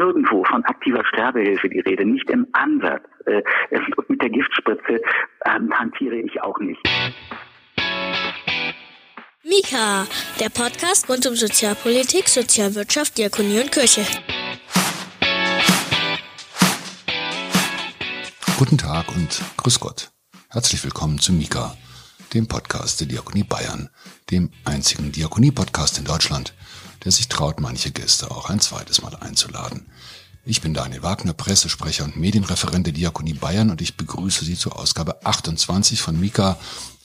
nirgendwo von aktiver Sterbehilfe die Rede, nicht im Ansatz. Äh, und mit der Giftspritze ähm, hantiere ich auch nicht. Mika, der Podcast rund um Sozialpolitik, Sozialwirtschaft, Diakonie und Kirche. Guten Tag und Grüß Gott. Herzlich willkommen zu Mika, dem Podcast der Diakonie Bayern, dem einzigen Diakonie-Podcast in Deutschland, der sich traut, manche Gäste auch ein zweites Mal einzuladen. Ich bin Daniel Wagner, Pressesprecher und Medienreferent der Diakonie Bayern und ich begrüße Sie zur Ausgabe 28 von Mika,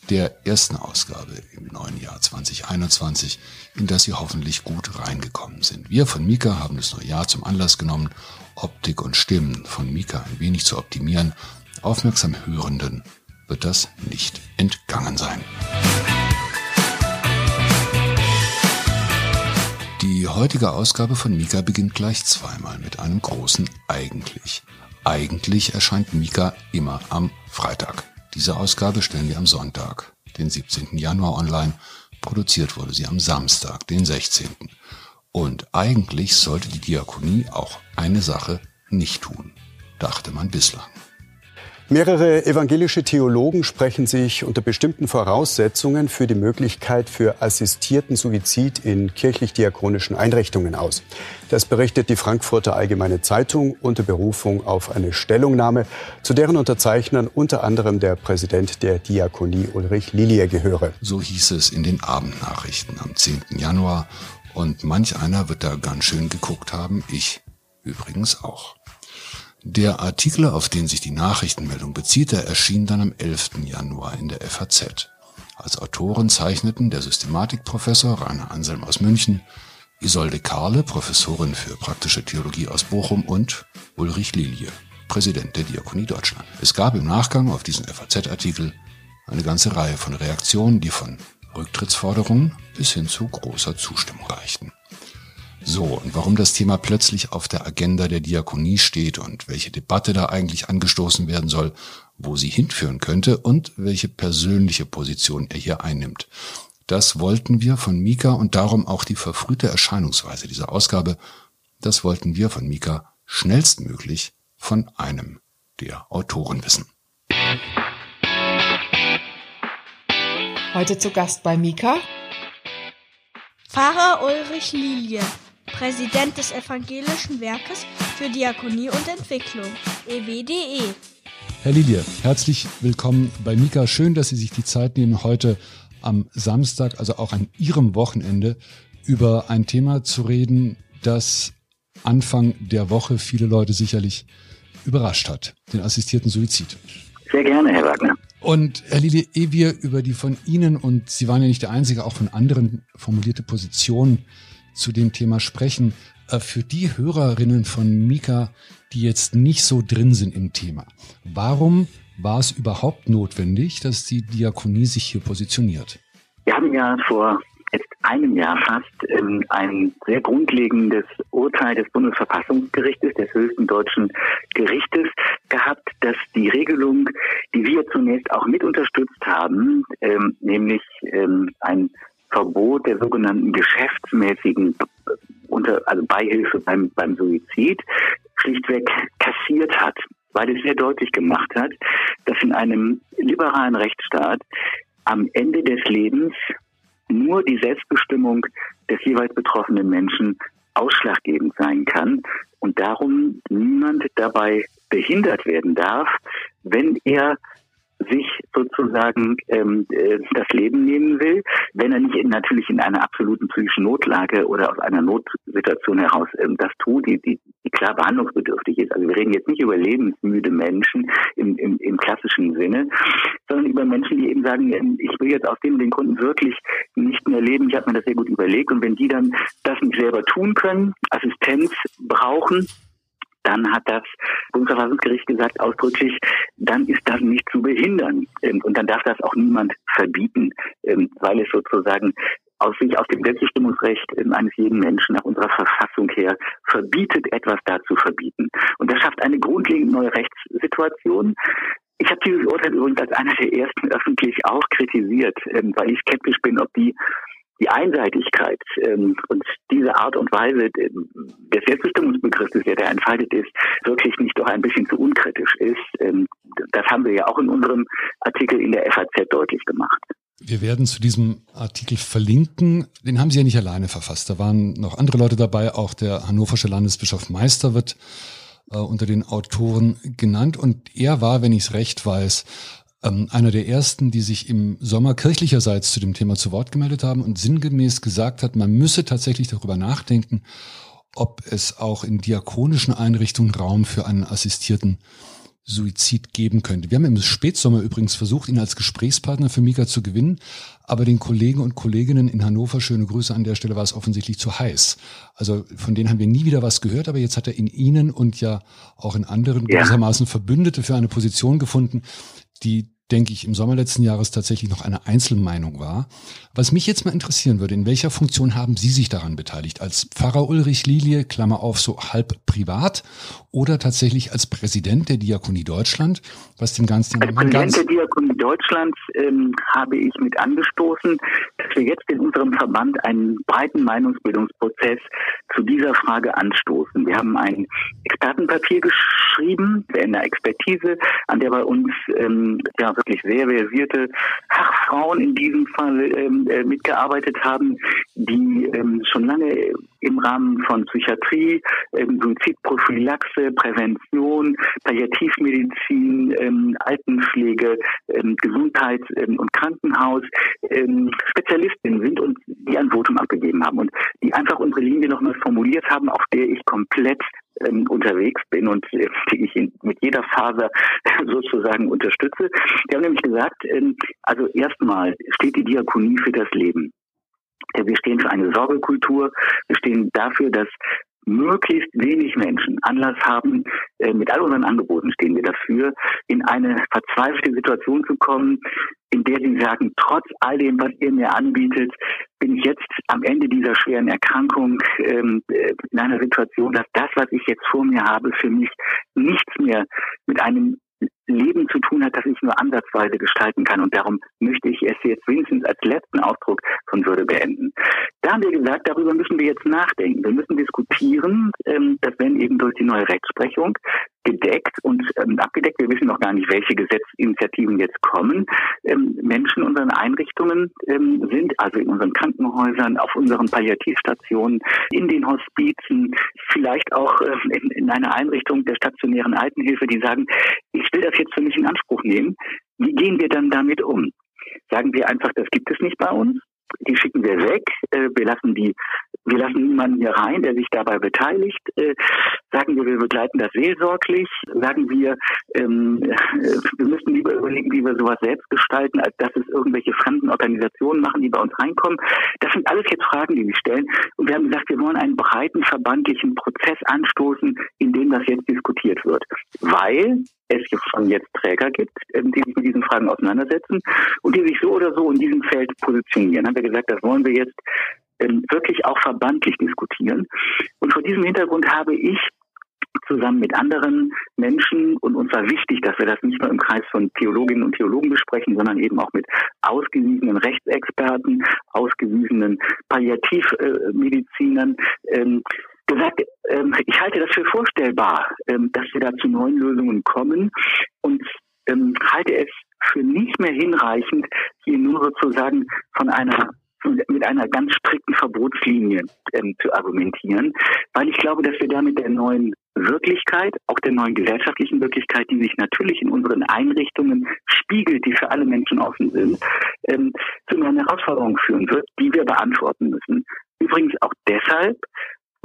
der ersten Ausgabe im neuen Jahr 2021, in das Sie hoffentlich gut reingekommen sind. Wir von Mika haben das neue Jahr zum Anlass genommen, Optik und Stimmen von Mika ein wenig zu optimieren. Aufmerksam Hörenden wird das nicht entgangen sein. Die heutige Ausgabe von Mika beginnt gleich zweimal mit einem großen Eigentlich. Eigentlich erscheint Mika immer am Freitag. Diese Ausgabe stellen wir am Sonntag, den 17. Januar online. Produziert wurde sie am Samstag, den 16. Und eigentlich sollte die Diakonie auch eine Sache nicht tun, dachte man bislang. Mehrere evangelische Theologen sprechen sich unter bestimmten Voraussetzungen für die Möglichkeit für assistierten Suizid in kirchlich-diakonischen Einrichtungen aus. Das berichtet die Frankfurter Allgemeine Zeitung unter Berufung auf eine Stellungnahme, zu deren Unterzeichnern unter anderem der Präsident der Diakonie Ulrich Lilie gehöre. So hieß es in den Abendnachrichten am 10. Januar. Und manch einer wird da ganz schön geguckt haben, ich übrigens auch. Der Artikel, auf den sich die Nachrichtenmeldung bezieht, erschien dann am 11. Januar in der FAZ. Als Autoren zeichneten der Systematikprofessor Rainer Anselm aus München, Isolde Karle, Professorin für praktische Theologie aus Bochum und Ulrich Lilie, Präsident der Diakonie Deutschland. Es gab im Nachgang auf diesen FAZ-Artikel eine ganze Reihe von Reaktionen, die von Rücktrittsforderungen bis hin zu großer Zustimmung reichten. So, und warum das Thema plötzlich auf der Agenda der Diakonie steht und welche Debatte da eigentlich angestoßen werden soll, wo sie hinführen könnte und welche persönliche Position er hier einnimmt. Das wollten wir von Mika und darum auch die verfrühte Erscheinungsweise dieser Ausgabe, das wollten wir von Mika schnellstmöglich von einem der Autoren wissen. Heute zu Gast bei Mika. Pfarrer Ulrich Lilie. Präsident des Evangelischen Werkes für Diakonie und Entwicklung, EWDE. Herr Lilie, herzlich willkommen bei Mika. Schön, dass Sie sich die Zeit nehmen, heute am Samstag, also auch an Ihrem Wochenende, über ein Thema zu reden, das Anfang der Woche viele Leute sicherlich überrascht hat, den assistierten Suizid. Sehr gerne, Herr Wagner. Und Herr Lilie, ehe wir über die von Ihnen, und Sie waren ja nicht der Einzige, auch von anderen formulierte Position zu dem Thema sprechen. Äh, für die Hörerinnen von Mika, die jetzt nicht so drin sind im Thema, warum war es überhaupt notwendig, dass die Diakonie sich hier positioniert? Wir haben ja vor jetzt einem Jahr fast ähm, ein sehr grundlegendes Urteil des Bundesverfassungsgerichtes, des höchsten deutschen Gerichtes, gehabt, dass die Regelung, die wir zunächst auch mit unterstützt haben, ähm, nämlich ähm, ein Verbot der sogenannten geschäftsmäßigen unter, also Beihilfe beim, beim Suizid schlichtweg kassiert hat, weil es sehr deutlich gemacht hat, dass in einem liberalen Rechtsstaat am Ende des Lebens nur die Selbstbestimmung des jeweils betroffenen Menschen ausschlaggebend sein kann und darum niemand dabei behindert werden darf, wenn er sich sozusagen ähm, äh, das Leben nehmen will, wenn er nicht in, natürlich in einer absoluten psychischen Notlage oder aus einer Notsituation heraus ähm, das tut, die, die, die klar behandlungsbedürftig ist. Also wir reden jetzt nicht über lebensmüde Menschen im, im, im klassischen Sinne, sondern über Menschen, die eben sagen, ich will jetzt aus dem den Gründen wirklich nicht mehr leben. Ich habe mir das sehr gut überlegt und wenn die dann das nicht selber tun können, Assistenz brauchen, dann hat das Bundesverfassungsgericht gesagt ausdrücklich, dann ist das nicht zu behindern. Ähm, und dann darf das auch niemand verbieten, ähm, weil es sozusagen aus sich aus dem Selbstbestimmungsrecht ähm, eines jeden Menschen nach unserer Verfassung her verbietet, etwas da zu verbieten. Und das schafft eine grundlegend neue Rechtssituation. Ich habe dieses Urteil übrigens als einer der ersten öffentlich auch kritisiert, weil ich skeptisch bin, ob die die Einseitigkeit ähm, und diese Art und Weise des Selbstbestimmungsbegriffs, der da entfaltet ist, wirklich nicht doch ein bisschen zu unkritisch ist. Ähm, das haben wir ja auch in unserem Artikel in der FAZ deutlich gemacht. Wir werden zu diesem Artikel verlinken. Den haben Sie ja nicht alleine verfasst. Da waren noch andere Leute dabei. Auch der hannoversche Landesbischof Meister wird äh, unter den Autoren genannt. Und er war, wenn ich es recht weiß, ähm, einer der ersten, die sich im Sommer kirchlicherseits zu dem Thema zu Wort gemeldet haben und sinngemäß gesagt hat, man müsse tatsächlich darüber nachdenken, ob es auch in diakonischen Einrichtungen Raum für einen assistierten Suizid geben könnte. Wir haben im Spätsommer übrigens versucht, ihn als Gesprächspartner für Mika zu gewinnen, aber den Kollegen und Kolleginnen in Hannover, schöne Grüße an der Stelle, war es offensichtlich zu heiß. Also von denen haben wir nie wieder was gehört, aber jetzt hat er in Ihnen und ja auch in anderen ja. gewissermaßen Verbündete für eine Position gefunden, die denke ich, im Sommer letzten Jahres tatsächlich noch eine Einzelmeinung war. Was mich jetzt mal interessieren würde, in welcher Funktion haben Sie sich daran beteiligt? Als Pfarrer Ulrich Lilie, Klammer auf, so halb privat oder tatsächlich als Präsident der Diakonie Deutschland, was dem Ganzen... Als Präsident der Diakonie Deutschlands ähm, habe ich mit angestoßen, dass wir jetzt in unserem Verband einen breiten Meinungsbildungsprozess zu dieser Frage anstoßen. Wir haben ein Expertenpapier geschrieben, in der Expertise, an der bei uns ähm, ja, wirklich sehr versierte Fachfrauen in diesem Fall ähm, äh, mitgearbeitet haben, die ähm, schon lange im Rahmen von Psychiatrie, ähm, Suizidprophylaxe, Prävention, Palliativmedizin, ähm, Altenpflege, ähm, Gesundheit ähm, und Krankenhaus ähm, Spezialistinnen sind und die ein Votum abgegeben haben und die einfach unsere Linie nochmal formuliert haben, auf der ich komplett ähm, unterwegs bin und äh, die ich mit jeder Faser sozusagen unterstütze. Die haben nämlich gesagt, ähm, also erstmal steht die Diakonie für das Leben. Wir stehen für eine Sorgekultur. Wir stehen dafür, dass möglichst wenig Menschen Anlass haben, äh, mit all unseren Angeboten stehen wir dafür, in eine verzweifelte Situation zu kommen, in der sie sagen, trotz all dem, was ihr mir anbietet, bin ich jetzt am Ende dieser schweren Erkrankung ähm, äh, in einer Situation, dass das, was ich jetzt vor mir habe, für mich nichts mehr mit einem Leben zu tun hat, das ich nur ansatzweise gestalten kann. Und darum möchte ich es jetzt wenigstens als letzten Ausdruck von Würde beenden. Da haben wir gesagt, darüber müssen wir jetzt nachdenken. Wir müssen diskutieren, ähm, dass wenn eben durch die neue Rechtsprechung gedeckt und ähm, abgedeckt, wir wissen noch gar nicht, welche Gesetzinitiativen jetzt kommen, ähm, Menschen in unseren Einrichtungen ähm, sind, also in unseren Krankenhäusern, auf unseren Palliativstationen, in den Hospizen, vielleicht auch äh, in, in einer Einrichtung der stationären Altenhilfe, die sagen, ich will das jetzt für mich in Anspruch nehmen. Wie gehen wir dann damit um? Sagen wir einfach, das gibt es nicht bei uns? Die schicken wir weg. Äh, wir lassen die, wir lassen niemanden hier rein, der sich dabei beteiligt. Äh, sagen wir, wir begleiten das seelsorglich. Sagen wir, ähm, äh, wir müssen lieber überlegen, wie wir sowas selbst gestalten, als dass es irgendwelche fremden Organisationen machen, die bei uns reinkommen. Das sind alles jetzt Fragen, die wir stellen. Und wir haben gesagt, wir wollen einen breiten verbandlichen Prozess anstoßen, in dem das jetzt diskutiert wird. Weil es schon jetzt Träger gibt, ähm, die sich mit diesen Fragen auseinandersetzen und die sich so oder so in diesem Feld positionieren. Haben wir gesagt, das wollen wir jetzt ähm, wirklich auch verbandlich diskutieren. Und vor diesem Hintergrund habe ich zusammen mit anderen Menschen und uns war wichtig, dass wir das nicht nur im Kreis von Theologinnen und Theologen besprechen, sondern eben auch mit ausgewiesenen Rechtsexperten, ausgewiesenen Palliativmedizinern, ähm, gesagt, ähm, ich halte das für vorstellbar, ähm, dass wir da zu neuen Lösungen kommen und ähm, halte es für nicht mehr hinreichend, hier nur sozusagen von einer mit einer ganz strikten Verbotslinie ähm, zu argumentieren, weil ich glaube, dass wir damit der neuen Wirklichkeit, auch der neuen gesellschaftlichen Wirklichkeit, die sich natürlich in unseren Einrichtungen spiegelt, die für alle Menschen offen sind, ähm, zu neuen Herausforderungen führen wird, die wir beantworten müssen. Übrigens auch deshalb,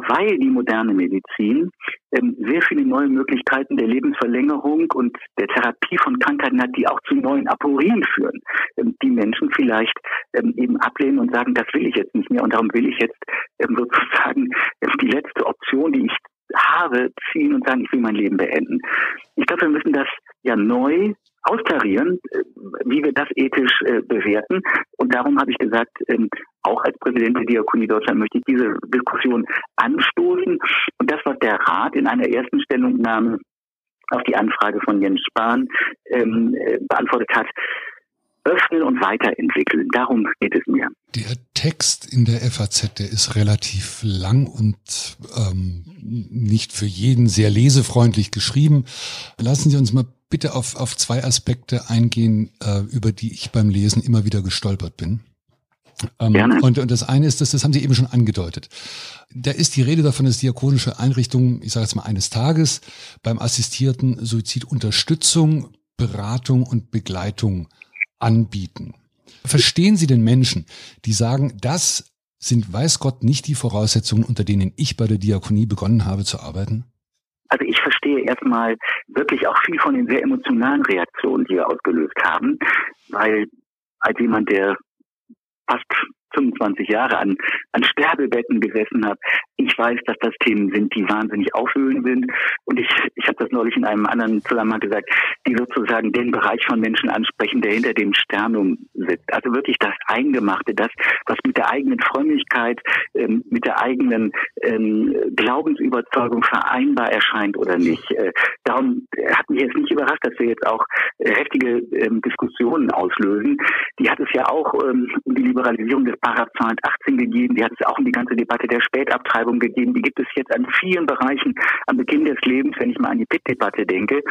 weil die moderne Medizin ähm, sehr viele neue Möglichkeiten der Lebensverlängerung und der Therapie von Krankheiten hat, die auch zu neuen Aporien führen, ähm, die Menschen vielleicht ähm, eben ablehnen und sagen, das will ich jetzt nicht mehr und darum will ich jetzt ähm, sozusagen ähm, die letzte Option, die ich habe, ziehen und sagen, ich will mein Leben beenden. Ich glaube, wir müssen das ja neu austarieren, äh, wie wir das ethisch äh, bewerten. Und darum habe ich gesagt, ähm, auch als Präsident der Diakonie Deutschland möchte ich diese Diskussion anstoßen. Und das, was der Rat in einer ersten Stellungnahme auf die Anfrage von Jens Spahn ähm, äh, beantwortet hat, öffnen und weiterentwickeln. Darum geht es mir. Der Text in der FAZ, der ist relativ lang und ähm, nicht für jeden sehr lesefreundlich geschrieben. Lassen Sie uns mal bitte auf, auf zwei Aspekte eingehen, äh, über die ich beim Lesen immer wieder gestolpert bin. Ähm, Gerne. Und, und das eine ist, dass, das haben Sie eben schon angedeutet. Da ist die Rede davon, dass diakonische Einrichtungen, ich sage jetzt mal eines Tages, beim assistierten Suizid Unterstützung, Beratung und Begleitung anbieten. Verstehen Sie den Menschen, die sagen, das sind, weiß Gott, nicht die Voraussetzungen, unter denen ich bei der Diakonie begonnen habe zu arbeiten? Also ich verstehe erstmal wirklich auch viel von den sehr emotionalen Reaktionen, die wir ausgelöst haben, weil als jemand, der fast 25 Jahre an, an Sterbebetten gesessen habe. Ich weiß, dass das Themen sind, die wahnsinnig aufwühlend sind. Und ich, ich habe das neulich in einem anderen Zusammenhang gesagt, die sozusagen den Bereich von Menschen ansprechen, der hinter dem Sternum sitzt. Also wirklich das Eingemachte, das, was mit der eigenen Frömmigkeit, ähm, mit der eigenen ähm, Glaubensüberzeugung vereinbar erscheint oder nicht. Äh, darum hat mich jetzt nicht überrascht, dass wir jetzt auch äh, heftige ähm, Diskussionen auslösen. Die hat es ja auch ähm, um die Liberalisierung des Paragraph 218 gegeben, die hat es auch um die ganze Debatte der Spätabtreibung gegeben. Die gibt es jetzt an vielen Bereichen am Beginn des Lebens, wenn ich mal an die PIT-Debatte denke.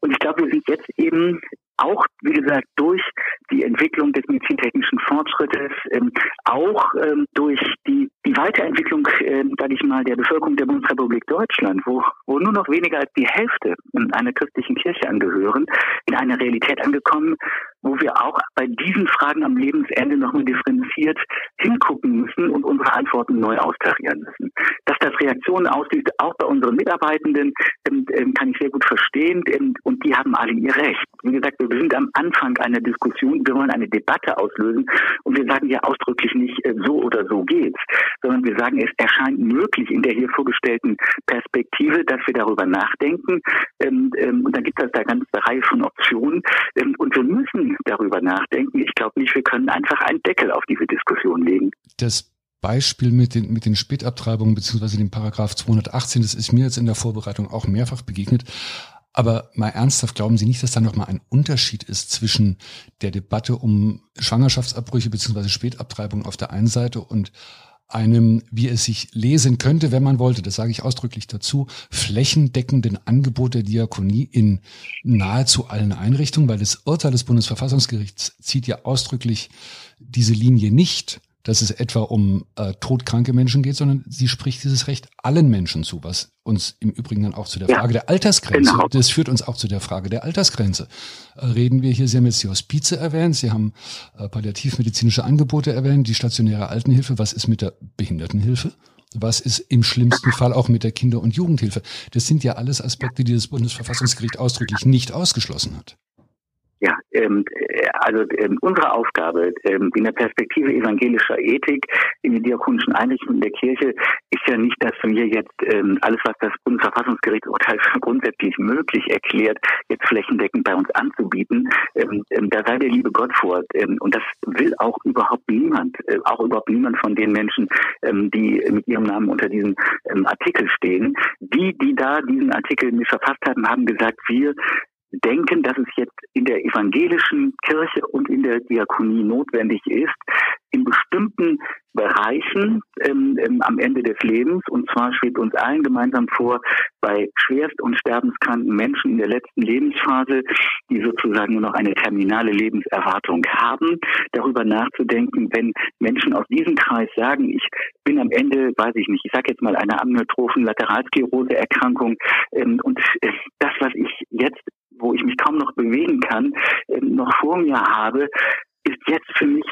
Und ich glaube, wir sind jetzt eben auch, wie gesagt, durch die Entwicklung des medizintechnischen Fortschrittes, ähm, auch ähm, durch die, die Weiterentwicklung, ähm, sage ich mal, der Bevölkerung der Bundesrepublik Deutschland, wo, wo nur noch weniger als die Hälfte einer christlichen Kirche angehören, in eine Realität angekommen, wo wir auch bei diesen Fragen am Lebensende nochmal differenziert hingucken müssen und unsere Antworten neu austarieren müssen. Dass das Reaktionen auslöst, auch bei unseren Mitarbeitenden, ähm, ähm, kann ich sehr gut verstehen und die haben alle ihr Recht. Wie gesagt, wir sind am Anfang einer Diskussion, wir wollen eine Debatte auslösen und wir sagen ja ausdrücklich nicht äh, so oder so geht's, sondern wir sagen, es erscheint möglich in der hier vorgestellten Perspektive, dass wir darüber nachdenken ähm, und dann gibt es da eine ganze Reihe von Optionen und wir müssen darüber nachdenken. Ich glaube nicht, wir können einfach einen Deckel auf diese Diskussion legen. Das Beispiel mit den, mit den Spätabtreibungen beziehungsweise dem Paragraph 218, das ist mir jetzt in der Vorbereitung auch mehrfach begegnet. Aber mal ernsthaft, glauben Sie nicht, dass da nochmal ein Unterschied ist zwischen der Debatte um Schwangerschaftsabbrüche beziehungsweise Spätabtreibung auf der einen Seite und einem, wie es sich lesen könnte, wenn man wollte, das sage ich ausdrücklich dazu, flächendeckenden Angebot der Diakonie in nahezu allen Einrichtungen, weil das Urteil des Bundesverfassungsgerichts zieht ja ausdrücklich diese Linie nicht dass es etwa um äh, todkranke Menschen geht, sondern sie spricht dieses Recht allen Menschen zu, was uns im Übrigen dann auch zu der ja, Frage der Altersgrenze, genau. das führt uns auch zu der Frage der Altersgrenze. Äh, reden wir hier, Sie haben jetzt die Hospize erwähnt, Sie haben äh, palliativmedizinische Angebote erwähnt, die stationäre Altenhilfe, was ist mit der Behindertenhilfe? Was ist im schlimmsten Fall auch mit der Kinder- und Jugendhilfe? Das sind ja alles Aspekte, die das Bundesverfassungsgericht ausdrücklich nicht ausgeschlossen hat. Ja, ähm, äh, also ähm, unsere Aufgabe ähm, in der Perspektive evangelischer Ethik in den diakonischen Einrichtungen der Kirche ist ja nicht, dass wir jetzt ähm, alles, was das Bundesverfassungsgerichtsurteil grundsätzlich möglich erklärt, jetzt flächendeckend bei uns anzubieten. Ähm, ähm, da sei der liebe Gott vor. Ähm, und das will auch überhaupt niemand, äh, auch überhaupt niemand von den Menschen, ähm, die mit ihrem Namen unter diesem ähm, Artikel stehen. Die, die da diesen Artikel nicht verfasst haben, haben gesagt, wir denken, dass es jetzt in der evangelischen Kirche und in der Diakonie notwendig ist, in bestimmten Bereichen ähm, ähm, am Ende des Lebens, und zwar schwebt uns allen gemeinsam vor, bei schwerst und sterbenskranken Menschen in der letzten Lebensphase, die sozusagen nur noch eine terminale Lebenserwartung haben, darüber nachzudenken, wenn Menschen aus diesem Kreis sagen, ich bin am Ende, weiß ich nicht, ich sage jetzt mal eine amyotrophen Lateralsklerose-Erkrankung ähm, und äh, das, was ich jetzt wo ich mich kaum noch bewegen kann, äh, noch vor mir habe, ist jetzt für mich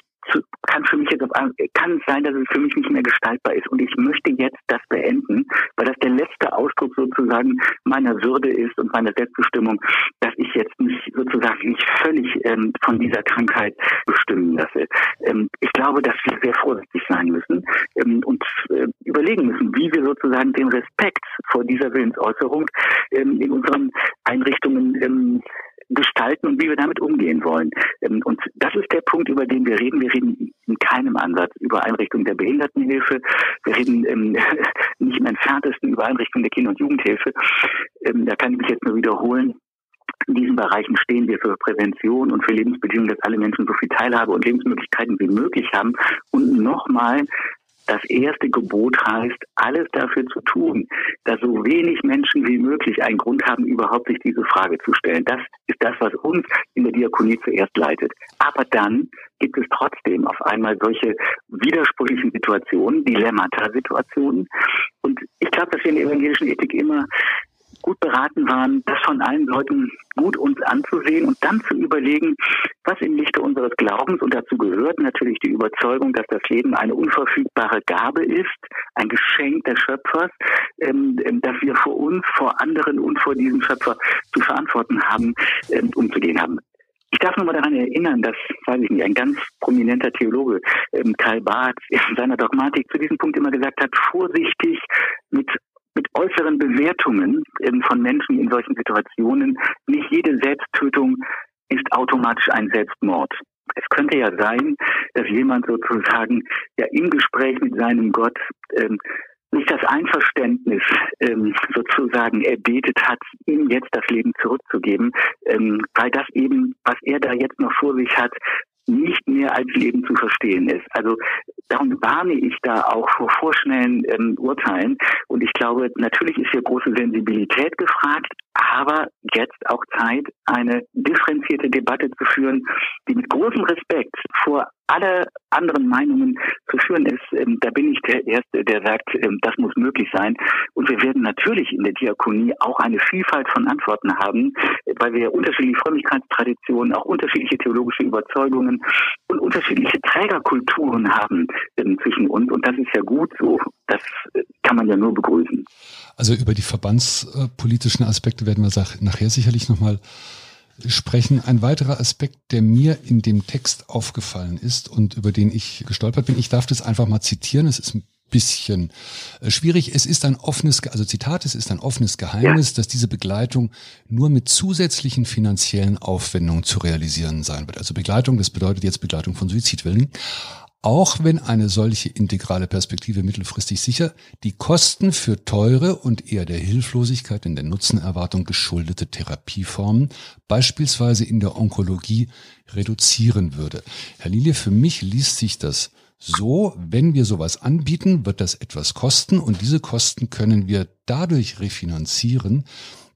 kann für mich jetzt auf einmal, kann es sein, dass es für mich nicht mehr gestaltbar ist. Und ich möchte jetzt das beenden, weil das der letzte Ausdruck sozusagen meiner Würde ist und meiner Selbstbestimmung, dass ich jetzt mich sozusagen nicht völlig ähm, von dieser Krankheit bestimmen lasse. Ähm, ich glaube, dass wir sehr vorsichtig sein müssen ähm, und äh, überlegen müssen, wie wir sozusagen den Respekt vor dieser Willensäußerung ähm, in unseren Einrichtungen ähm, gestalten und wie wir damit umgehen wollen. Ähm, und das ist der Punkt, über den wir reden. Wir reden in keinem Ansatz über Einrichtung der Behindertenhilfe. Wir reden ähm, nicht im entferntesten über Einrichtung der Kinder- und Jugendhilfe. Ähm, da kann ich mich jetzt nur wiederholen. in diesen Bereichen stehen wir für Prävention und für Lebensbedingungen, dass alle Menschen so viel Teilhabe und Lebensmöglichkeiten wie möglich haben. Und nochmal, das erste Gebot heißt, alles dafür zu tun, dass so wenig Menschen wie möglich einen Grund haben, überhaupt sich diese Frage zu stellen. Das ist das, was uns in der Diakonie zuerst leitet. Aber dann gibt es trotzdem auf einmal solche widersprüchlichen Situationen, Dilemmata-Situationen. Und ich glaube, dass wir in der evangelischen Ethik immer gut beraten waren, das von allen Leuten gut uns anzusehen und dann zu überlegen, was im Lichte unseres Glaubens, und dazu gehört natürlich die Überzeugung, dass das Leben eine unverfügbare Gabe ist, ein Geschenk des Schöpfers, ähm, ähm dass wir vor uns, vor anderen und vor diesem Schöpfer zu verantworten haben, ähm, umzugehen haben. Ich darf nur mal daran erinnern, dass, weiß ich nicht, ein ganz prominenter Theologe, ähm, Karl Barth, in seiner Dogmatik zu diesem Punkt immer gesagt hat, vorsichtig mit mit äußeren Bewertungen ähm, von Menschen in solchen Situationen. Nicht jede Selbsttötung ist automatisch ein Selbstmord. Es könnte ja sein, dass jemand sozusagen ja im Gespräch mit seinem Gott ähm, nicht das Einverständnis ähm, sozusagen erbetet hat, ihm jetzt das Leben zurückzugeben, ähm, weil das eben, was er da jetzt noch vor sich hat, nicht mehr als Leben zu verstehen ist. Also darum warne ich da auch vor vorschnellen ähm, Urteilen. Und ich glaube, natürlich ist hier große Sensibilität gefragt, aber jetzt auch Zeit, eine differenzierte Debatte zu führen, die mit großem Respekt vor alle anderen Meinungen zu führen ist, ähm, da bin ich der Erste, der sagt, ähm, das muss möglich sein. Und wir werden natürlich in der Diakonie auch eine Vielfalt von Antworten haben, weil wir unterschiedliche Frömmigkeitstraditionen, auch unterschiedliche theologische Überzeugungen und unterschiedliche Trägerkulturen haben ähm, zwischen uns. Und das ist ja gut so. Das äh, kann man ja nur begrüßen. Also über die verbandspolitischen Aspekte werden wir nachher sicherlich nochmal sprechen. Ein weiterer Aspekt, der mir in dem Text aufgefallen ist und über den ich gestolpert bin, ich darf das einfach mal zitieren, es ist ein bisschen äh, schwierig. Es ist ein offenes, also Zitat, es ist ein offenes Geheimnis, dass diese Begleitung nur mit zusätzlichen finanziellen Aufwendungen zu realisieren sein wird. Also Begleitung, das bedeutet jetzt Begleitung von Suizidwillen auch wenn eine solche integrale Perspektive mittelfristig sicher die Kosten für teure und eher der Hilflosigkeit in der Nutzenerwartung geschuldete Therapieformen, beispielsweise in der Onkologie, reduzieren würde. Herr Lilie, für mich liest sich das so, wenn wir sowas anbieten, wird das etwas kosten und diese Kosten können wir dadurch refinanzieren,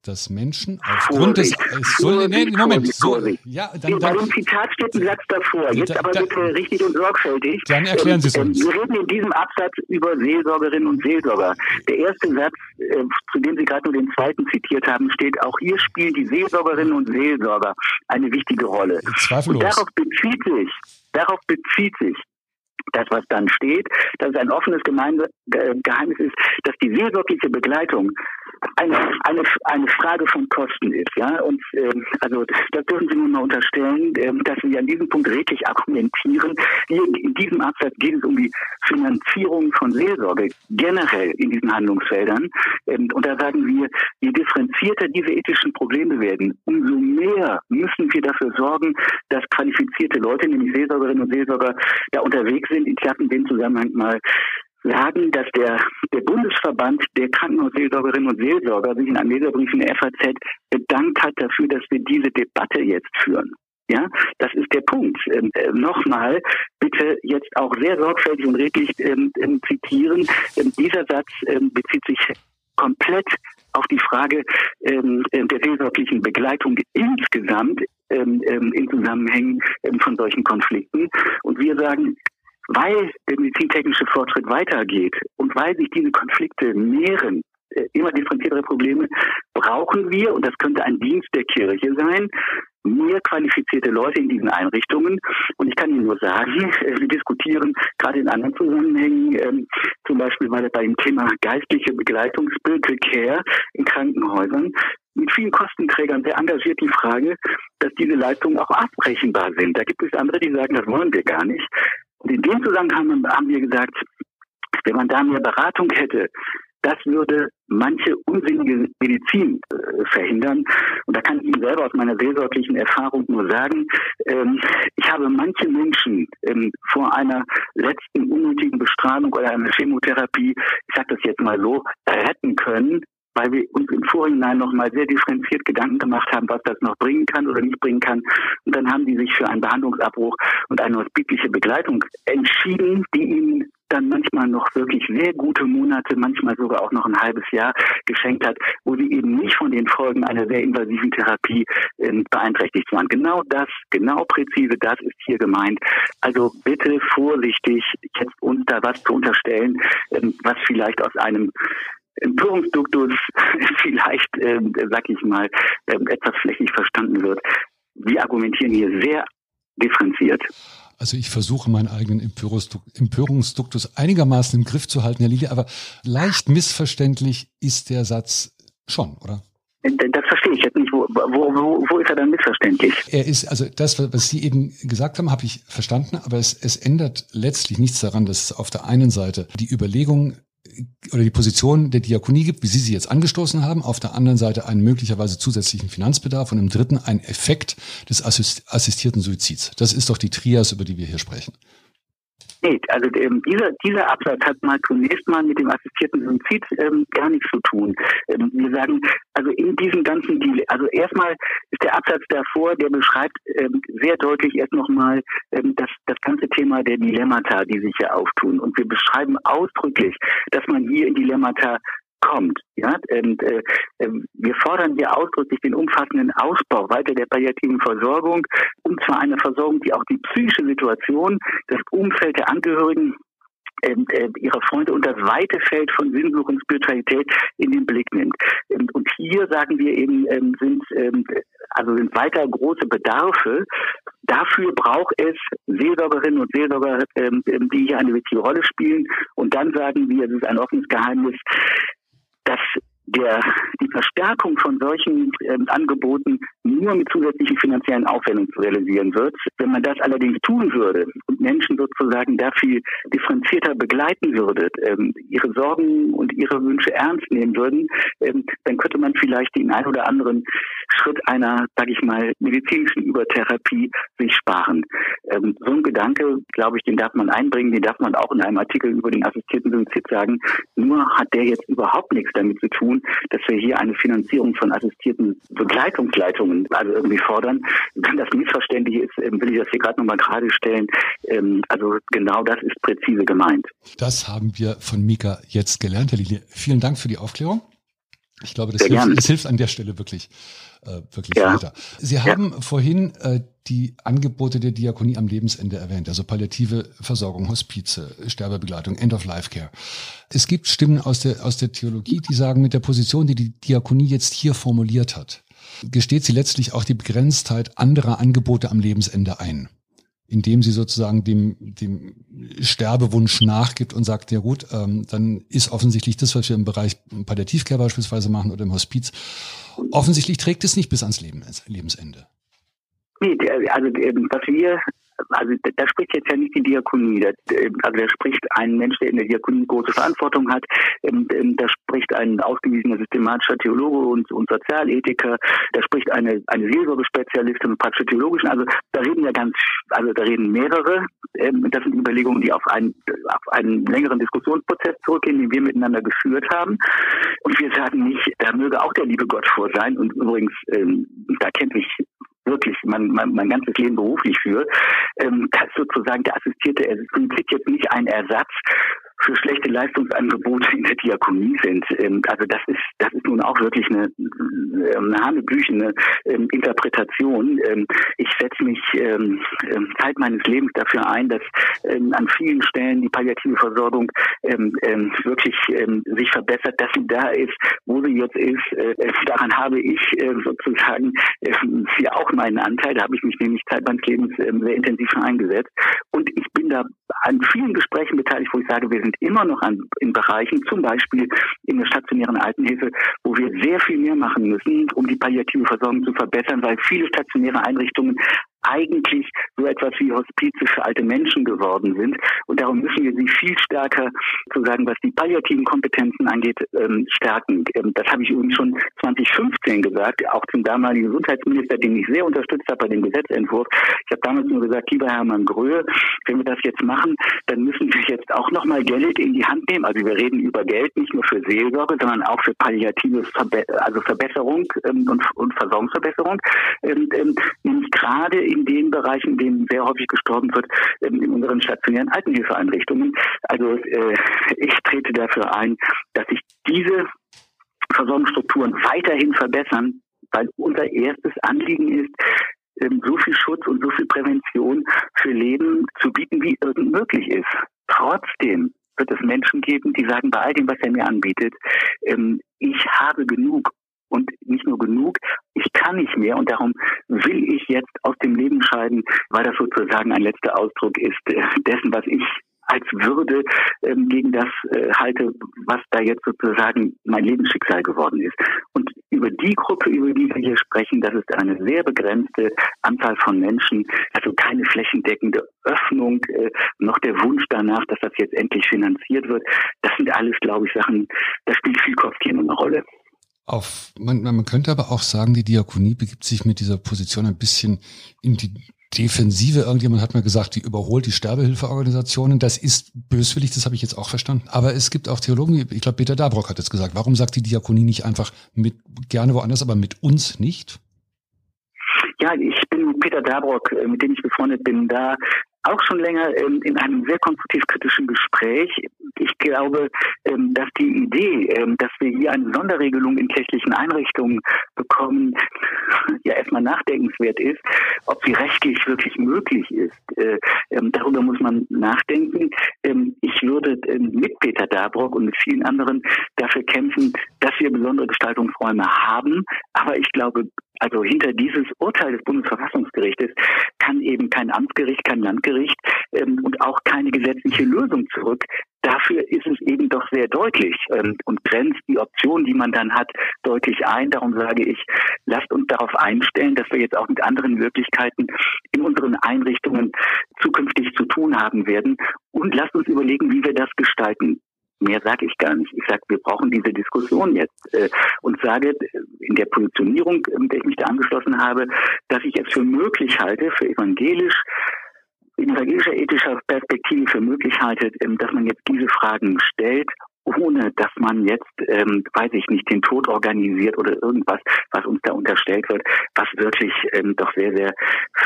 dass Menschen aufgrund des äh, soll, nee, Moment, so, ja, dann, dann, Bei dem Zitat steht ein Satz davor. Jetzt aber bitte richtig und sorgfältig. Dann erklären Sie es ähm, uns. Wir reden in diesem Absatz über Seelsorgerinnen und Seelsorger. Der erste Satz, äh, zu dem Sie gerade nur den zweiten zitiert haben, steht, auch hier spielen die Seelsorgerinnen und Seelsorger eine wichtige Rolle. Zweifellos. Und darauf bezieht sich, darauf bezieht sich das, was dann steht, dass es ein offenes Geheimnis ist, dass die seelsorgliche Begleitung eine, eine, eine Frage von Kosten ist. Ja? Und ähm, also das dürfen Sie mir mal unterstellen, ähm, dass Sie an diesem Punkt redlich argumentieren. Hier in diesem Absatz geht es um die Finanzierung von Seelsorge generell in diesen Handlungsfeldern. Ähm, und da sagen wir, je differenzierter diese ethischen Probleme werden, umso mehr müssen wir dafür sorgen, dass qualifizierte Leute, nämlich Seelsorgerinnen und Seelsorger, da unterwegs sind. Ich habe in dem Zusammenhang mal sagen, dass der, der Bundesverband der Krankenhausseelsorgerinnen und Seelsorger sich in einem Leserbrief in der FAZ bedankt hat dafür, dass wir diese Debatte jetzt führen. Ja, das ist der Punkt. Ähm, äh, Nochmal, bitte jetzt auch sehr sorgfältig und redlich ähm, ähm, zitieren. Ähm, dieser Satz ähm, bezieht sich komplett auf die Frage ähm, äh, der seelsorglichen Begleitung insgesamt in Zusammenhängen von solchen Konflikten. Und wir sagen, weil der medizintechnische Fortschritt weitergeht und weil sich diese Konflikte mehren, äh, immer differenziertere Probleme, brauchen wir, und das könnte ein Dienst der Kirche sein, mehr qualifizierte Leute in diesen Einrichtungen. Und ich kann Ihnen nur sagen, äh, wir diskutieren gerade in anderen Zusammenhängen, ähm, zum Beispiel bei, bei dem Thema geistliche Begleitung, Care in Krankenhäusern, mit vielen Kostenträgern sehr engagiert die Frage, dass diese Leistungen auch abbrechenbar sind. Da gibt es andere, die sagen, das wollen wir gar nicht. Und in dem Zusammenhang haben wir gesagt, wenn man da mehr Beratung hätte, das würde manche unsinnige Medizin äh, verhindern. Und da kann ich Ihnen selber aus meiner seelsorglichen Erfahrung nur sagen, ähm, ich habe manche Menschen ähm, vor einer letzten unnötigen Bestrahlung oder einer Chemotherapie, ich sage das jetzt mal so, retten können, weil wir uns im Vorhinein nochmal sehr differenziert Gedanken gemacht haben, was das noch bringen kann oder nicht bringen kann. Und dann haben die sich für einen Behandlungsabbruch und eine hospitliche Begleitung entschieden, die ihnen dann manchmal noch wirklich sehr gute Monate, manchmal sogar auch noch ein halbes Jahr geschenkt hat, wo sie eben nicht von den Folgen einer sehr invasiven Therapie äh, beeinträchtigt waren. Genau das, genau präzise das ist hier gemeint. Also bitte vorsichtig, jetzt uns da was zu unterstellen, ähm, was vielleicht aus einem Empörungsduktus vielleicht, ähm, sag ich mal, ähm, etwas flächig verstanden wird. Wir argumentieren hier sehr differenziert. Also ich versuche meinen eigenen Empörungsduktus einigermaßen im Griff zu halten, Herr Lilie, aber leicht missverständlich ist der Satz schon, oder? Das verstehe ich jetzt nicht. Wo, wo, wo, wo ist er dann missverständlich? Er ist, also das, was Sie eben gesagt haben, habe ich verstanden, aber es, es ändert letztlich nichts daran, dass auf der einen Seite die Überlegung oder die Position der Diakonie gibt, wie Sie sie jetzt angestoßen haben, auf der anderen Seite einen möglicherweise zusätzlichen Finanzbedarf und im dritten ein Effekt des assistierten Suizids. Das ist doch die Trias, über die wir hier sprechen. Nee, also ähm, dieser, dieser Absatz hat mal zunächst mal mit dem assistierten Suizid ähm, gar nichts zu tun. Ähm, wir sagen, also in diesem ganzen Deal, also erstmal ist der Absatz davor, der beschreibt ähm, sehr deutlich erst nochmal ähm, das, das ganze Thema der Dilemmata, die sich hier auftun. Und wir beschreiben ausdrücklich, dass man hier in Dilemmata kommt. Ja, und, äh, ähm, wir fordern hier ausdrücklich den umfassenden Ausbau weiter der palliativen Versorgung, und zwar eine Versorgung, die auch die psychische Situation, das Umfeld der Angehörigen ähm, äh, ihrer Freunde und das weite Feld von Sinnsuche und Spiritualität in den Blick nimmt. Ähm, und hier sagen wir eben, ähm, sind ähm, also sind weiter große Bedarfe. Dafür braucht es Seelsorgerinnen und Seelsorger, ähm, die hier eine wichtige Rolle spielen. Und dann sagen wir, es ist ein offenes Geheimnis, dass der, die Verstärkung von solchen ähm, Angeboten nur mit zusätzlichen finanziellen Aufwendungen zu realisieren wird. Wenn man das allerdings tun würde und Menschen sozusagen dafür differenzierter begleiten würde, ähm, ihre Sorgen und ihre Wünsche ernst nehmen würden, ähm, dann könnte man vielleicht den ein oder anderen Schritt einer, sage ich mal, medizinischen Übertherapie sich sparen. Ähm, so ein Gedanke, glaube ich, den darf man einbringen, den darf man auch in einem Artikel über den assistierten Suizid sagen. Nur hat der jetzt überhaupt nichts damit zu tun, dass wir hier eine Finanzierung von assistierten Begleitungsleitungen also irgendwie fordern. Wenn das missverständlich ist, ähm, will ich das hier gerade nochmal gerade stellen. Ähm, also genau das ist präzise gemeint. Das haben wir von Mika jetzt gelernt, Herr Lilie. Vielen Dank für die Aufklärung. Ich glaube, das, hilft, das hilft, an der Stelle wirklich, äh, wirklich ja. weiter. Sie haben ja. vorhin äh, die Angebote der Diakonie am Lebensende erwähnt, also palliative Versorgung, Hospize, Sterbebegleitung, End-of-Life-Care. Es gibt Stimmen aus der, aus der Theologie, die sagen, mit der Position, die die Diakonie jetzt hier formuliert hat, gesteht sie letztlich auch die Begrenztheit anderer Angebote am Lebensende ein indem sie sozusagen dem, dem Sterbewunsch nachgibt und sagt, ja gut, ähm, dann ist offensichtlich das, was wir im Bereich Palliativcare beispielsweise machen oder im Hospiz, offensichtlich trägt es nicht bis ans Leben, Lebensende. Nee, also was wir also da spricht jetzt ja nicht die Diakonie, also da spricht ein Mensch, der in der Diakonie große Verantwortung hat, ähm, ähm, da spricht ein ausgewiesener systematischer Theologe und, und Sozialethiker, da spricht eine, eine Seelsorgespezialistin und praktische Theologischen, also da reden ja ganz, also da reden mehrere, ähm, das sind Überlegungen, die auf einen, auf einen längeren Diskussionsprozess zurückgehen, den wir miteinander geführt haben. Und wir sagen nicht, da möge auch der liebe Gott vor sein. Und übrigens, da kennt mich wirklich mein, mein, mein ganzes Leben beruflich für, ähm, sozusagen der assistierte Suizid jetzt nicht ein Ersatz für schlechte Leistungsangebote in der Diakonie sind. Ähm, also das ist das ist nun auch wirklich eine, ähm, eine hanebüchene ähm, Interpretation. Ich setze mich Zeit meines Lebens dafür ein, dass an vielen Stellen die palliative Versorgung wirklich sich verbessert, dass sie da ist, wo sie jetzt ist. Äh, daran habe ich äh, sozusagen äh, ja auch meinen Anteil. Da habe ich mich nämlich Zeit meines Lebens äh, sehr intensiv eingesetzt. Und ich bin da an vielen Gesprächen beteiligt, wo ich sage, wir sind immer noch an, in Bereichen, zum Beispiel in der stationären Altenhilfe, wo wir sehr viel mehr machen müssen, um die palliative Versorgung zu verbessern, weil viele stationäre Einrichtungen eigentlich so etwas wie Hospize für alte Menschen geworden sind. Und darum müssen wir sie viel stärker, sozusagen, was die palliativen Kompetenzen angeht, ähm, stärken. Ähm, das habe ich übrigens schon 2015 gesagt, auch zum damaligen Gesundheitsminister, den ich sehr unterstützt habe bei dem Gesetzentwurf. Ich habe damals nur gesagt, lieber Hermann Gröhe, wenn wir das jetzt machen, dann müssen wir jetzt auch nochmal Geld in die Hand nehmen. Also wir reden über Geld nicht nur für Seelsorge, sondern auch für palliative Verbe also Verbesserung ähm, und, und Versorgungsverbesserung. Ähm, ähm, nämlich gerade in den Bereichen, in denen sehr häufig gestorben wird, in unseren stationären Altenhilfeeinrichtungen. Also äh, ich trete dafür ein, dass sich diese Versorgungsstrukturen weiterhin verbessern, weil unser erstes Anliegen ist, ähm, so viel Schutz und so viel Prävention für Leben zu bieten, wie irgend möglich ist. Trotzdem wird es Menschen geben, die sagen, bei all dem, was er mir anbietet, ähm, ich habe genug und nicht nur genug, ich kann nicht mehr und darum will ich jetzt aus dem Leben scheiden, weil das sozusagen ein letzter Ausdruck ist äh, dessen, was ich als Würde ähm, gegen das äh, halte, was da jetzt sozusagen mein Lebensschicksal geworden ist. Und über die Gruppe, über die wir hier sprechen, das ist eine sehr begrenzte Anzahl von Menschen, also keine flächendeckende Öffnung, äh, noch der Wunsch danach, dass das jetzt endlich finanziert wird. Das sind alles, glaube ich, Sachen, da spielt viel Kopfkino eine Rolle. Auf, man, man könnte aber auch sagen, die Diakonie begibt sich mit dieser Position ein bisschen in die Defensive. Irgendjemand hat mir gesagt, die überholt die Sterbehilfeorganisationen. Das ist böswillig, das habe ich jetzt auch verstanden. Aber es gibt auch Theologen, ich glaube, Peter Dabrock hat es gesagt. Warum sagt die Diakonie nicht einfach mit, gerne woanders, aber mit uns nicht? Ja, ich bin Peter Dabrock, äh, mit dem ich befreundet bin, da auch schon länger ähm, in einem sehr konstruktiv kritischen Gespräch. Ich glaube, ähm, dass die Idee, ähm, dass wir hier eine Sonderregelung in kirchlichen Einrichtungen bekommen, ja erstmal nachdenkenswert ist, ob sie rechtlich wirklich möglich ist. Äh, ähm, darüber muss man nachdenken. Ähm, ich würde ähm, mit Peter Dabrock und mit vielen anderen dafür kämpfen, dass wir besondere Gestaltungsräume haben. Aber ich glaube, also hinter dieses Urteil des Bundesverfassungsgerichtes kann eben kein Amtsgericht, kein Landgericht ähm, und auch keine gesetzliche Lösung zurück. Dafür ist es eben doch sehr deutlich ähm, und grenzt die Option, die man dann hat, deutlich ein. Darum sage ich, lasst uns darauf einstellen, dass wir jetzt auch mit anderen Möglichkeiten in unseren Einrichtungen zukünftig zu tun haben werden. Und lasst uns überlegen, wie wir das gestalten. Mehr sage ich gar nicht. Ich sage, wir brauchen diese Diskussion jetzt äh, und sage in der Positionierung, in der ich mich da angeschlossen habe, dass ich es für möglich halte, für evangelisch, in evangelischer ethischer Perspektive für möglich halte, ähm, dass man jetzt diese Fragen stellt ohne dass man jetzt, ähm, weiß ich nicht, den Tod organisiert oder irgendwas, was uns da unterstellt wird, was wirklich ähm, doch sehr, sehr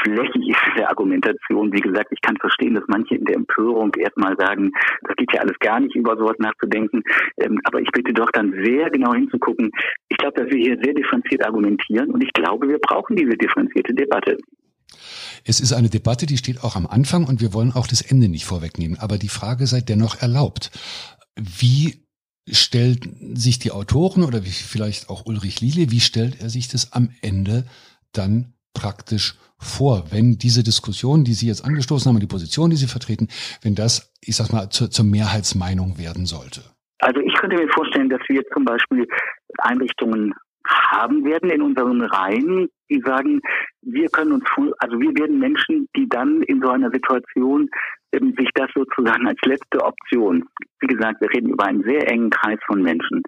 flächig ist in der Argumentation. Wie gesagt, ich kann verstehen, dass manche in der Empörung erstmal sagen, das geht ja alles gar nicht, über sowas nachzudenken. Ähm, aber ich bitte doch dann sehr genau hinzugucken. Ich glaube, dass wir hier sehr differenziert argumentieren und ich glaube, wir brauchen diese differenzierte Debatte. Es ist eine Debatte, die steht auch am Anfang und wir wollen auch das Ende nicht vorwegnehmen. Aber die Frage sei dennoch erlaubt. Wie stellt sich die Autoren oder wie vielleicht auch Ulrich Liele, wie stellt er sich das am Ende dann praktisch vor, wenn diese Diskussion, die Sie jetzt angestoßen haben, die Position, die Sie vertreten, wenn das, ich sag mal, zur, zur Mehrheitsmeinung werden sollte? Also ich könnte mir vorstellen, dass wir zum Beispiel Einrichtungen haben werden in unseren Reihen, die sagen, wir können uns, also wir werden Menschen, die dann in so einer Situation ähm, sich das sozusagen als letzte Option, wie gesagt, wir reden über einen sehr engen Kreis von Menschen,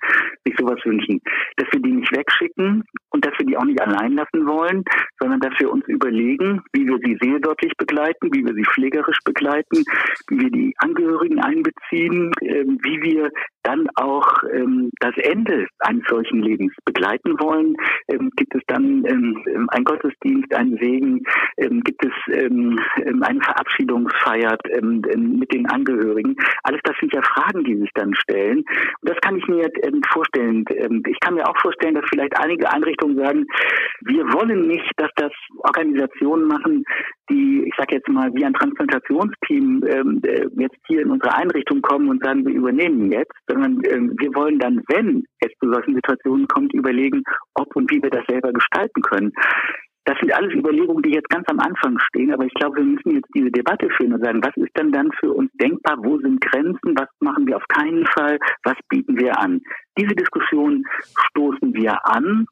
sich sowas wünschen, dass wir die nicht wegschicken und dass wir die auch nicht allein lassen wollen, sondern dass wir uns überlegen, wie wir sie seelsorglich begleiten, wie wir sie pflegerisch begleiten, wie wir die Angehörigen einbeziehen, ähm, wie wir dann auch ähm, das Ende eines solchen Lebens begleiten wollen. Ähm, gibt es dann ähm, ein Gottesdienst, einen Segen, ähm, gibt es ähm, eine Verabschiedungsfeier, ähm, ähm, mit den Angehörigen. Alles das sind ja Fragen, die sich dann stellen. Und das kann ich mir ähm, vorstellen. Ähm, ich kann mir auch vorstellen, dass vielleicht einige Einrichtungen sagen, wir wollen nicht, dass das Organisationen machen, die, ich sage jetzt mal, wie ein Transplantationsteam ähm, äh, jetzt hier in unsere Einrichtung kommen und sagen, wir übernehmen jetzt, sondern ähm, wir wollen dann, wenn es zu solchen Situationen kommt, überlegen, ob und wie wir das selber gestalten können. Das sind alles Überlegungen, die jetzt ganz am Anfang stehen, aber ich glaube, wir müssen jetzt diese Debatte führen und sagen, was ist denn dann für uns denkbar, wo sind Grenzen, was machen wir auf keinen Fall, was bieten wir an. Diese Diskussion stoßen wir an,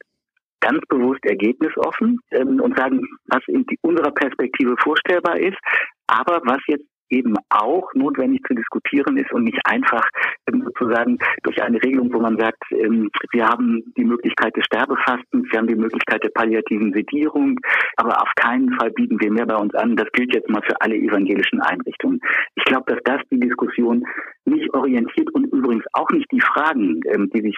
ganz bewusst ergebnisoffen ähm, und sagen, was in unserer Perspektive vorstellbar ist, aber was jetzt eben auch notwendig zu diskutieren ist und nicht einfach ähm, sozusagen durch eine Regelung, wo man sagt, ähm, wir haben die Möglichkeit des Sterbefastens, wir haben die Möglichkeit der palliativen Sedierung, aber auf keinen Fall bieten wir mehr bei uns an. Das gilt jetzt mal für alle evangelischen Einrichtungen. Ich glaube, dass das die Diskussion nicht orientiert und übrigens auch nicht die Fragen, ähm, die sich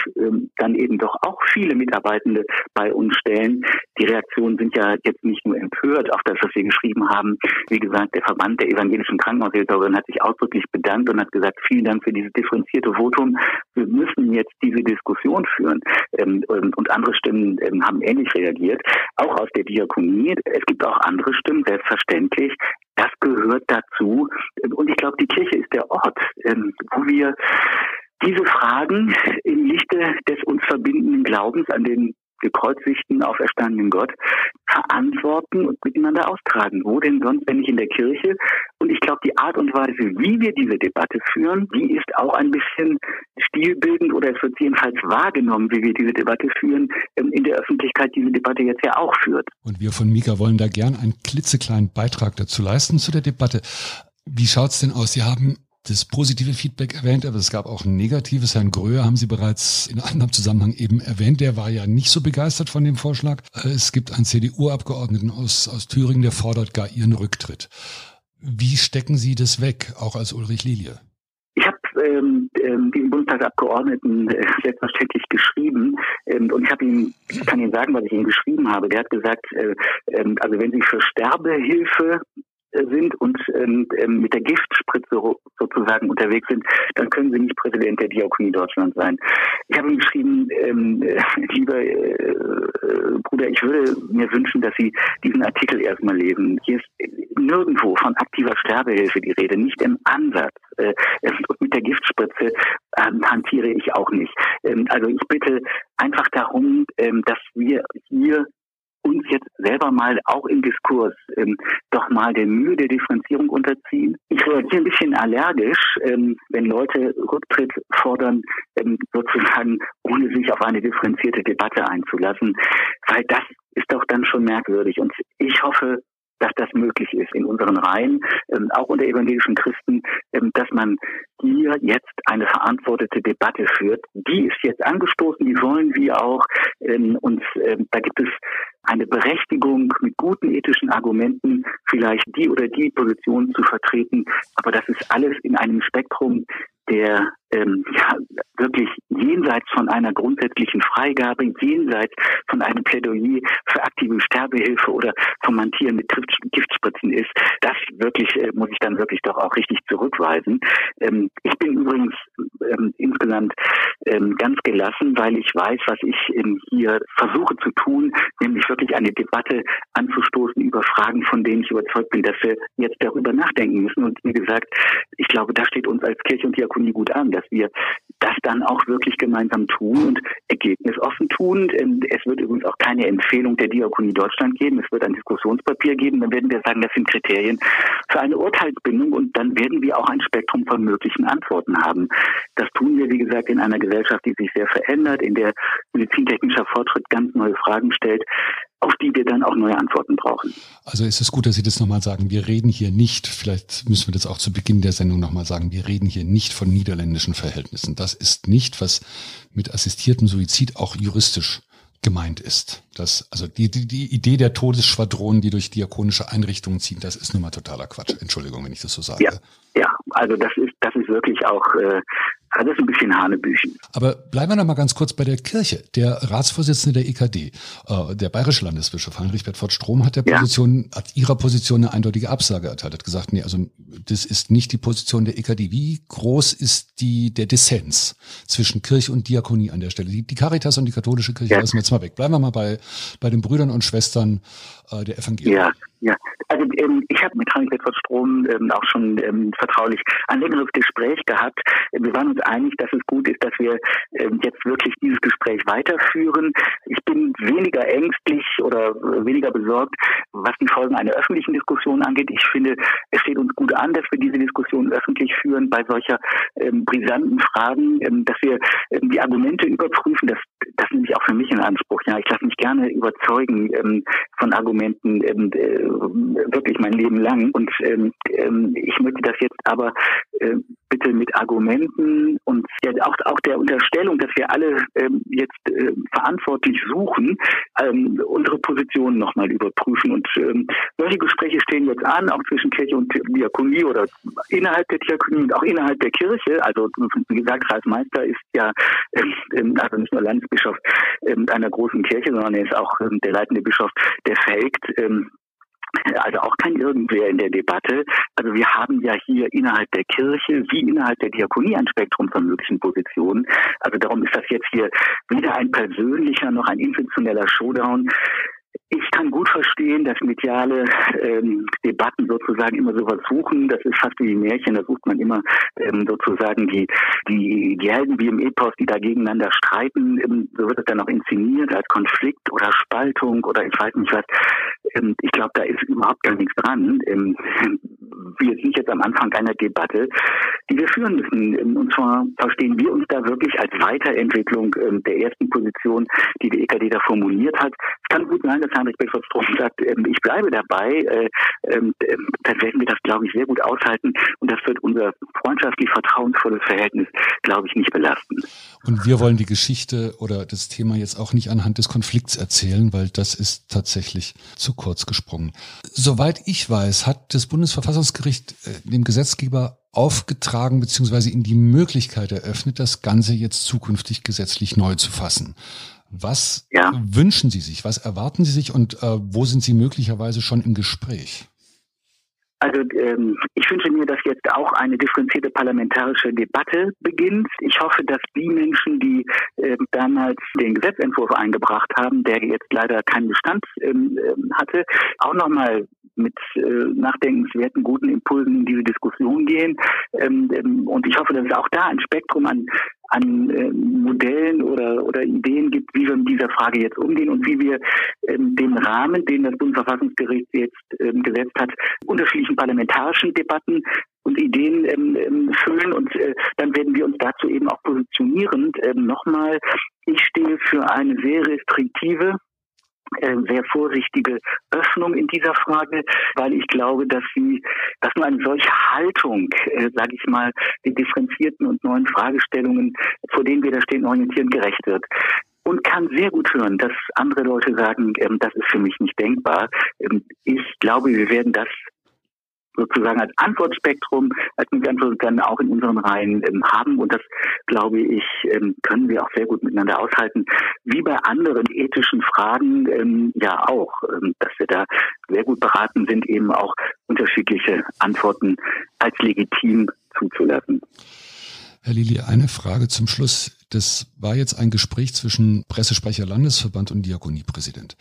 dann eben doch auch viele Mitarbeitende bei uns stellen. Die Reaktionen sind ja jetzt nicht nur empört auf das, was wir geschrieben haben. Wie gesagt, der Verband der evangelischen Krankenhäuser Krankenhaushilferin hat sich ausdrücklich bedankt und hat gesagt, vielen Dank für dieses differenzierte Votum. Wir müssen jetzt diese Diskussion führen. Ähm, und andere Stimmen ähm, haben ähnlich reagiert, auch aus der Diakonie. Es gibt auch andere Stimmen, selbstverständlich. Das gehört dazu. Und ich glaube, die Kirche ist der Ort, ähm, wo wir diese Fragen im Lichte des uns verbindenden Glaubens an den gekreuzigten, auferstandenen Gott verantworten und miteinander austragen. Wo denn sonst, wenn nicht in der Kirche? Und ich glaube, die Art und Weise, wie wir diese Debatte führen, die ist auch ein bisschen stilbildend oder es wird jedenfalls wahrgenommen, wie wir diese Debatte führen, ähm, in der Öffentlichkeit diese Debatte jetzt ja auch führt. Und wir von Mika wollen da gern einen klitzekleinen Beitrag dazu leisten zu der Debatte. Wie schaut's denn aus? Sie haben das positive Feedback erwähnt, aber es gab auch ein negatives. Herrn Gröhe haben Sie bereits in anderem Zusammenhang eben erwähnt. Der war ja nicht so begeistert von dem Vorschlag. Äh, es gibt einen CDU-Abgeordneten aus, aus Thüringen, der fordert gar Ihren Rücktritt. Wie stecken Sie das weg, auch als Ulrich Lilie? Ich habe ähm, ähm, den Bundestagsabgeordneten äh, selbstverständlich geschrieben ähm, und ich habe ihm, ich kann Ihnen sagen, was ich ihm geschrieben habe. Der hat gesagt, äh, äh, also wenn Sie für Sterbehilfe sind und ähm, ähm, mit der Giftspritze sozusagen unterwegs sind, dann können sie nicht Präsident der Diakonie Deutschland sein. Ich habe ihm geschrieben, ähm, äh, lieber äh, äh, Bruder, ich würde mir wünschen, dass Sie diesen Artikel erstmal lesen. Hier ist nirgendwo von aktiver Sterbehilfe die Rede, nicht im Ansatz. Äh, mit der Giftspritze ähm, hantiere ich auch nicht. Ähm, also ich bitte einfach darum, ähm, dass wir hier uns jetzt selber mal auch im Diskurs ähm, doch mal der Mühe der Differenzierung unterziehen. Ich reagiere ein bisschen allergisch, ähm, wenn Leute Rücktritt fordern, ähm, sozusagen ohne sich auf eine differenzierte Debatte einzulassen, weil das ist doch dann schon merkwürdig. Und ich hoffe, dass das möglich ist in unseren Reihen, ähm, auch unter evangelischen Christen, ähm, dass man hier jetzt eine verantwortete Debatte führt. Die ist jetzt angestoßen, die wollen wir auch. Ähm, und ähm, da gibt es eine Berechtigung mit guten ethischen Argumenten, vielleicht die oder die Position zu vertreten. Aber das ist alles in einem Spektrum der ähm, ja, wirklich jenseits von einer grundsätzlichen Freigabe, jenseits von einem Plädoyer für aktive Sterbehilfe oder vom Mantieren mit Giftspritzen ist, das wirklich äh, muss ich dann wirklich doch auch richtig zurückweisen. Ähm, ich bin übrigens ähm, insgesamt ähm, ganz gelassen, weil ich weiß, was ich ähm, hier versuche zu tun, nämlich wirklich eine Debatte anzustoßen über Fragen, von denen ich überzeugt bin, dass wir jetzt darüber nachdenken müssen. Und wie gesagt, ich glaube, da steht uns als Kirche und Diakonie gut an, dass wir das dann auch wirklich gemeinsam tun und ergebnisoffen tun. Ähm, es wird übrigens auch keine Empfehlung der Diakonie Deutschland geben. Es wird ein Diskussionspapier geben. Dann werden wir sagen, das sind Kriterien für eine Urteilsbindung und dann werden wir auch ein Spektrum von möglichen Antworten haben. Das tun wir, wie gesagt, in einer Gesellschaft, die sich sehr verändert, in der medizintechnischer Fortschritt ganz neue Fragen stellt auf die wir dann auch neue Antworten brauchen. Also ist es gut, dass Sie das nochmal sagen. Wir reden hier nicht, vielleicht müssen wir das auch zu Beginn der Sendung nochmal sagen, wir reden hier nicht von niederländischen Verhältnissen. Das ist nicht, was mit assistiertem Suizid auch juristisch gemeint ist. Das, also die, die, die Idee der Todesschwadronen, die durch diakonische Einrichtungen ziehen, das ist nun mal totaler Quatsch. Entschuldigung, wenn ich das so sage. Ja, ja also das ist, das ist wirklich auch äh, das ist ein bisschen Hanebüchen. Aber bleiben wir noch mal ganz kurz bei der Kirche. Der Ratsvorsitzende der EKD, äh, der bayerische Landesbischof Heinrich Bedford Strom, hat der Position, ja. hat ihrer Position eine eindeutige Absage erteilt, hat gesagt, nee, also das ist nicht die Position der EKD. Wie groß ist die, der Dissens zwischen Kirche und Diakonie an der Stelle? Die, die Caritas und die katholische Kirche ja. lassen wir jetzt mal weg. Bleiben wir mal bei, bei den Brüdern und Schwestern äh, der Evangelien. Ja, ja. Also ähm, ich habe mit Heinrich Bedford Strom ähm, auch schon ähm, vertraulich ein längeres Gespräch gehabt. Wir waren uns einig, dass es gut ist, dass wir ähm, jetzt wirklich dieses Gespräch weiterführen. Ich bin weniger ängstlich oder oder weniger besorgt, was die Folgen einer öffentlichen Diskussion angeht. Ich finde, es steht uns gut an, dass wir diese Diskussion öffentlich führen bei solcher ähm, brisanten Fragen, ähm, dass wir ähm, die Argumente überprüfen. Das, das nehme ich auch für mich in Anspruch. Ja, ich lasse mich gerne überzeugen ähm, von Argumenten ähm, äh, wirklich mein Leben lang. Und ähm, ähm, ich möchte das jetzt aber äh, bitte mit Argumenten und ja, auch, auch der Unterstellung, dass wir alle ähm, jetzt äh, verantwortlich suchen, ähm, unsere Positionen nochmal überprüfen. Und solche Gespräche stehen jetzt an, auch zwischen Kirche und Diakonie oder innerhalb der Diakonie und auch innerhalb der Kirche. Also wie gesagt, Ralf ist ja also nicht nur Landesbischof ähm, einer großen Kirche, sondern er ist auch ähm, der leitende Bischof der FELGT. Ähm, also auch kein Irgendwer in der Debatte. Also wir haben ja hier innerhalb der Kirche wie innerhalb der Diakonie ein Spektrum von möglichen Positionen. Also darum ist das jetzt hier weder ein persönlicher noch ein institutioneller Showdown. Ich kann gut verstehen, dass mediale ähm, Debatten sozusagen immer sowas suchen. Das ist fast wie Märchen. Da sucht man immer ähm, sozusagen die, die, die wie im Epos, die da gegeneinander streiten. Ähm, so wird es dann auch inszeniert als Konflikt oder Spaltung oder ich weiß nicht was. Ähm, ich glaube, da ist überhaupt gar nichts dran. Ähm, wir sind jetzt am Anfang einer Debatte, die wir führen müssen. Ähm, und zwar verstehen wir uns da wirklich als Weiterentwicklung ähm, der ersten Position, die die EKD da formuliert hat. Es kann gut sein, dass Heinrich Beckford-Strom sagt, ähm, ich bleibe dabei. Äh, dann werden wir das, glaube ich, sehr gut aushalten. Und das wird unser freundschaftlich vertrauensvolles Verhältnis, glaube ich, nicht belasten. Und wir wollen die Geschichte oder das Thema jetzt auch nicht anhand des Konflikts erzählen, weil das ist tatsächlich zu kurz gesprungen. Soweit ich weiß, hat das Bundesverfassungsgericht äh, dem Gesetzgeber aufgetragen bzw. ihm die Möglichkeit eröffnet, das Ganze jetzt zukünftig gesetzlich neu zu fassen. Was ja. wünschen Sie sich? Was erwarten Sie sich und äh, wo sind Sie möglicherweise schon im Gespräch? Also ähm, ich wünsche mir, dass jetzt auch eine differenzierte parlamentarische Debatte beginnt. Ich hoffe, dass die Menschen, die äh, damals den Gesetzentwurf eingebracht haben, der jetzt leider keinen Bestand ähm, ähm hatte, auch nochmal mit äh, nachdenkenswerten, guten Impulsen in diese Diskussion gehen. Ähm, ähm, und ich hoffe, dass es auch da ein Spektrum an an äh, Modellen oder, oder Ideen gibt, wie wir mit dieser Frage jetzt umgehen und wie wir ähm, den Rahmen, den das Bundesverfassungsgericht jetzt ähm, gesetzt hat, unterschiedlichen parlamentarischen Debatten und Ideen ähm, ähm, füllen und äh, dann werden wir uns dazu eben auch positionieren. Ähm, Nochmal, ich stehe für eine sehr restriktive sehr vorsichtige Öffnung in dieser Frage, weil ich glaube, dass sie, dass nur eine solche Haltung, äh, sage ich mal, den differenzierten und neuen Fragestellungen, vor denen wir da stehen, orientieren, gerecht wird und kann sehr gut hören, dass andere Leute sagen, ähm, das ist für mich nicht denkbar. Ähm, ich glaube, wir werden das sozusagen als Antwortspektrum, als Antwort dann auch in unseren Reihen ähm, haben. Und das, glaube ich, ähm, können wir auch sehr gut miteinander aushalten. Wie bei anderen ethischen Fragen ähm, ja auch, ähm, dass wir da sehr gut beraten sind, eben auch unterschiedliche Antworten als legitim zuzulassen. Herr Lili, eine Frage zum Schluss. Das war jetzt ein Gespräch zwischen Pressesprecher Landesverband und Diakoniepräsident.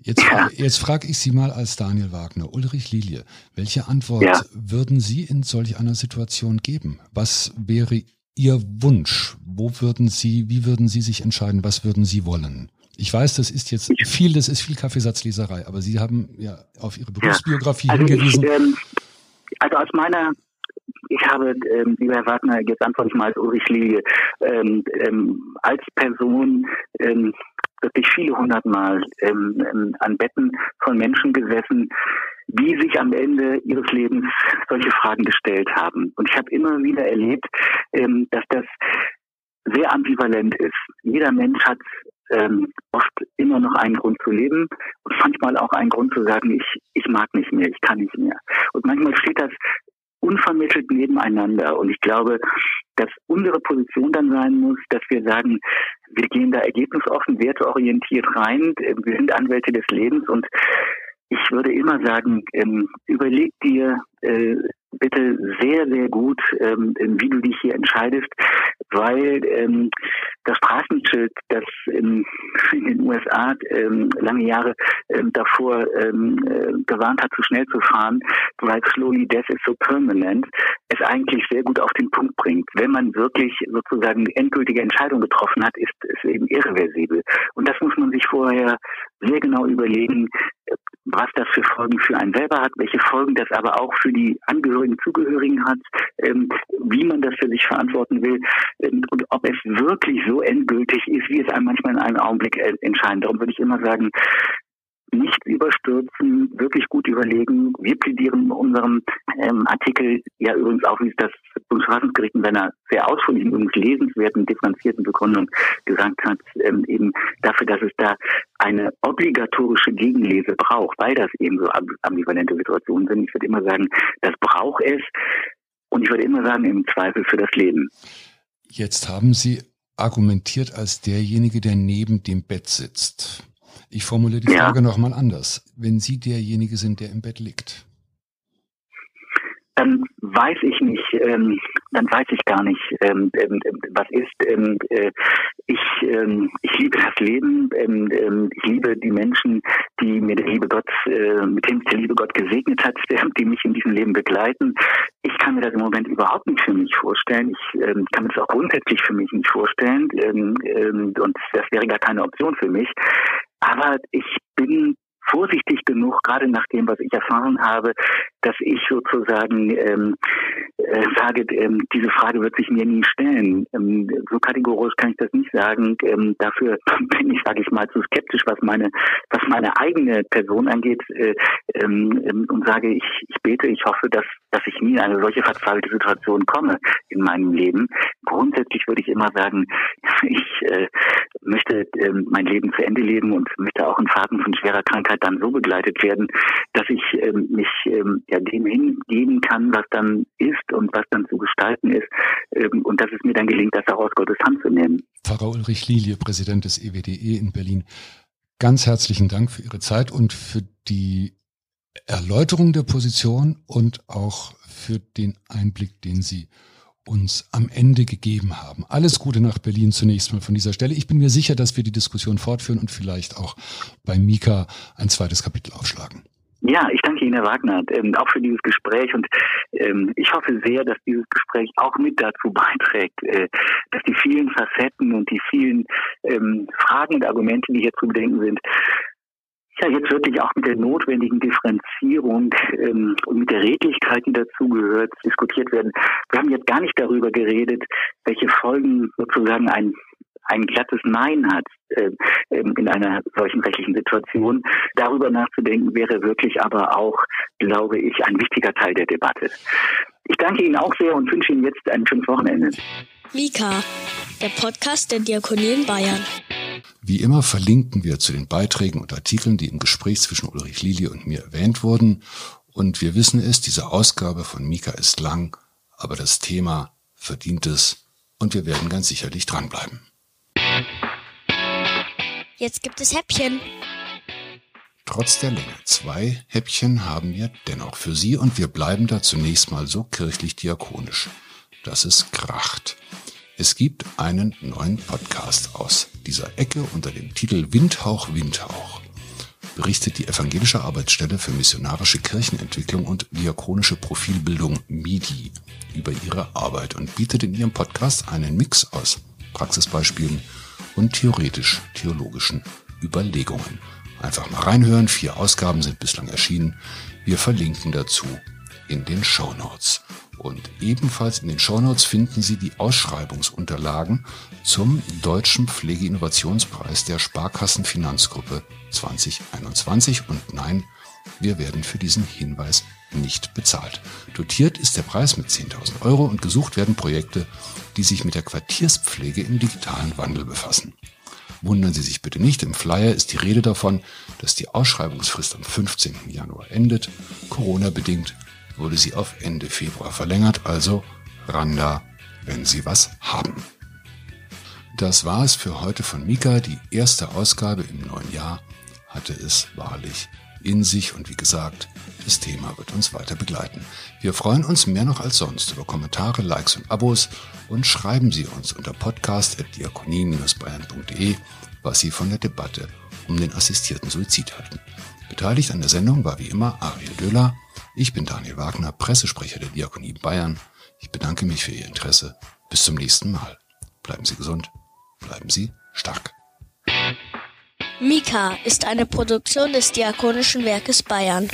Jetzt, jetzt frage ich Sie mal als Daniel Wagner, Ulrich Lilie, welche Antwort ja. würden Sie in solch einer Situation geben? Was wäre Ihr Wunsch? Wo würden Sie, wie würden Sie sich entscheiden? Was würden Sie wollen? Ich weiß, das ist jetzt viel, das ist viel Kaffeesatzleserei, aber Sie haben ja auf Ihre Berufsbiografie ja. also hingewiesen. Ich, ähm, also aus meiner ich habe, ähm, lieber Herr Wagner, jetzt antworte ich mal als Ulrich Lilie, ähm, ähm, als Person ähm, wirklich viele hundertmal ähm, ähm, an Betten von Menschen gesessen, die sich am Ende ihres Lebens solche Fragen gestellt haben. Und ich habe immer wieder erlebt, ähm, dass das sehr ambivalent ist. Jeder Mensch hat ähm, oft immer noch einen Grund zu leben und manchmal auch einen Grund zu sagen, ich, ich mag nicht mehr, ich kann nicht mehr. Und manchmal steht das unvermittelt nebeneinander. Und ich glaube, dass unsere Position dann sein muss, dass wir sagen, wir gehen da ergebnisoffen, werteorientiert rein, wir sind Anwälte des Lebens und ich würde immer sagen, ähm, überleg dir, äh, bitte sehr, sehr gut, ähm, wie du dich hier entscheidest, weil ähm, das Straßenschild, das in, in den USA ähm, lange Jahre ähm, davor ähm, äh, gewarnt hat, zu schnell zu fahren, weil slowly death is so permanent, es eigentlich sehr gut auf den Punkt bringt. Wenn man wirklich sozusagen endgültige Entscheidung getroffen hat, ist es eben irreversibel. Und das muss man sich vorher sehr genau überlegen, was das für Folgen für einen selber hat, welche Folgen das aber auch für die Angehörigen, Zugehörigen hat, ähm, wie man das für sich verantworten will ähm, und ob es wirklich so endgültig ist, wie es einem manchmal in einem Augenblick äh, entscheiden. Darum würde ich immer sagen, nicht überstürzen, wirklich gut überlegen. Wir plädieren in unserem ähm, Artikel ja übrigens auch, wie es das Bundesverfassungsgericht in seiner sehr ausführlichen, übrigens lesenswerten, differenzierten Begründung gesagt hat, ähm, eben dafür, dass es da eine obligatorische Gegenlese braucht, weil das eben so ambivalente Situationen sind. Ich würde immer sagen, das braucht es. Und ich würde immer sagen, im Zweifel für das Leben. Jetzt haben Sie argumentiert als derjenige, der neben dem Bett sitzt. Ich formuliere die Frage ja. nochmal anders. Wenn Sie derjenige sind, der im Bett liegt, dann weiß ich nicht, ähm, dann weiß ich gar nicht, ähm, ähm, was ist. Ähm, äh, ich, ähm, ich liebe das Leben, ähm, ähm, ich liebe die Menschen, die mir der liebe Gott, äh, mit dem der liebe Gott gesegnet hat, die mich in diesem Leben begleiten. Ich kann mir das im Moment überhaupt nicht für mich vorstellen. Ich ähm, kann mir das auch grundsätzlich für mich nicht vorstellen ähm, ähm, und das wäre gar keine Option für mich. Aber ich bin vorsichtig genug, gerade nach dem, was ich erfahren habe, dass ich sozusagen ähm, äh, sage, ähm, diese Frage wird sich mir nie stellen. Ähm, so kategorisch kann ich das nicht sagen. Ähm, dafür bin ich, sage ich mal, zu skeptisch, was meine, was meine eigene Person angeht äh, ähm, ähm, und sage, ich, ich bete, ich hoffe, dass, dass ich nie in eine solche verzweifelte Situation komme in meinem Leben. Grundsätzlich würde ich immer sagen, ich äh, möchte äh, mein Leben zu Ende leben und möchte auch in Phasen von schwerer Krankheit dann so begleitet werden, dass ich ähm, mich ähm, ja, dem hingeben kann, was dann ist und was dann zu gestalten ist ähm, und dass es mir dann gelingt, das auch aus Gottes Hand zu nehmen. Pfarrer Ulrich Lilie, Präsident des EWDE e in Berlin. Ganz herzlichen Dank für Ihre Zeit und für die Erläuterung der Position und auch für den Einblick, den Sie uns am Ende gegeben haben. Alles Gute nach Berlin zunächst mal von dieser Stelle. Ich bin mir sicher, dass wir die Diskussion fortführen und vielleicht auch bei Mika ein zweites Kapitel aufschlagen. Ja, ich danke Ihnen, Herr Wagner, ähm, auch für dieses Gespräch und ähm, ich hoffe sehr, dass dieses Gespräch auch mit dazu beiträgt, äh, dass die vielen Facetten und die vielen ähm, Fragen und Argumente, die hier zu bedenken sind, ja, jetzt wirklich auch mit der notwendigen Differenzierung und mit der Redlichkeit, die dazugehört, diskutiert werden. Wir haben jetzt gar nicht darüber geredet, welche Folgen sozusagen ein ein glattes Nein hat äh, in einer solchen rechtlichen Situation. Darüber nachzudenken wäre wirklich aber auch, glaube ich, ein wichtiger Teil der Debatte. Ich danke Ihnen auch sehr und wünsche Ihnen jetzt ein schönes Wochenende. Mika, der Podcast der Diakonie in Bayern. Wie immer verlinken wir zu den Beiträgen und Artikeln, die im Gespräch zwischen Ulrich Lilie und mir erwähnt wurden. Und wir wissen es, diese Ausgabe von Mika ist lang, aber das Thema verdient es und wir werden ganz sicherlich dranbleiben. Jetzt gibt es Häppchen. Trotz der Länge. Zwei Häppchen haben wir dennoch für Sie und wir bleiben da zunächst mal so kirchlich diakonisch, dass es kracht. Es gibt einen neuen Podcast aus dieser Ecke unter dem Titel Windhauch, Windhauch. Berichtet die Evangelische Arbeitsstelle für missionarische Kirchenentwicklung und diakonische Profilbildung MIDI über ihre Arbeit und bietet in ihrem Podcast einen Mix aus Praxisbeispielen und theoretisch-theologischen Überlegungen. Einfach mal reinhören, vier Ausgaben sind bislang erschienen. Wir verlinken dazu in den Show Notes. Und ebenfalls in den Shownotes finden Sie die Ausschreibungsunterlagen zum Deutschen Pflegeinnovationspreis der Sparkassenfinanzgruppe 2021. Und nein, wir werden für diesen Hinweis nicht bezahlt. Dotiert ist der Preis mit 10.000 Euro und gesucht werden Projekte, die sich mit der Quartierspflege im digitalen Wandel befassen. Wundern Sie sich bitte nicht, im Flyer ist die Rede davon, dass die Ausschreibungsfrist am 15. Januar endet. Corona bedingt wurde sie auf Ende Februar verlängert, also Randa, wenn Sie was haben. Das war es für heute von Mika. Die erste Ausgabe im neuen Jahr hatte es wahrlich in sich und wie gesagt, das Thema wird uns weiter begleiten. Wir freuen uns mehr noch als sonst über Kommentare, Likes und Abos und schreiben Sie uns unter podcast.diakonie-bayern.de, was Sie von der Debatte um den assistierten Suizid halten. Beteiligt an der Sendung war wie immer Ariel Döhler. Ich bin Daniel Wagner, Pressesprecher der Diakonie Bayern. Ich bedanke mich für Ihr Interesse. Bis zum nächsten Mal. Bleiben Sie gesund, bleiben Sie stark. Mika ist eine Produktion des Diakonischen Werkes Bayern.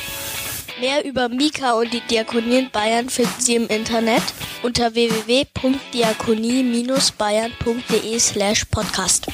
Mehr über Mika und die Diakonie in Bayern finden Sie im Internet unter www.diakonie-bayern.de slash podcast.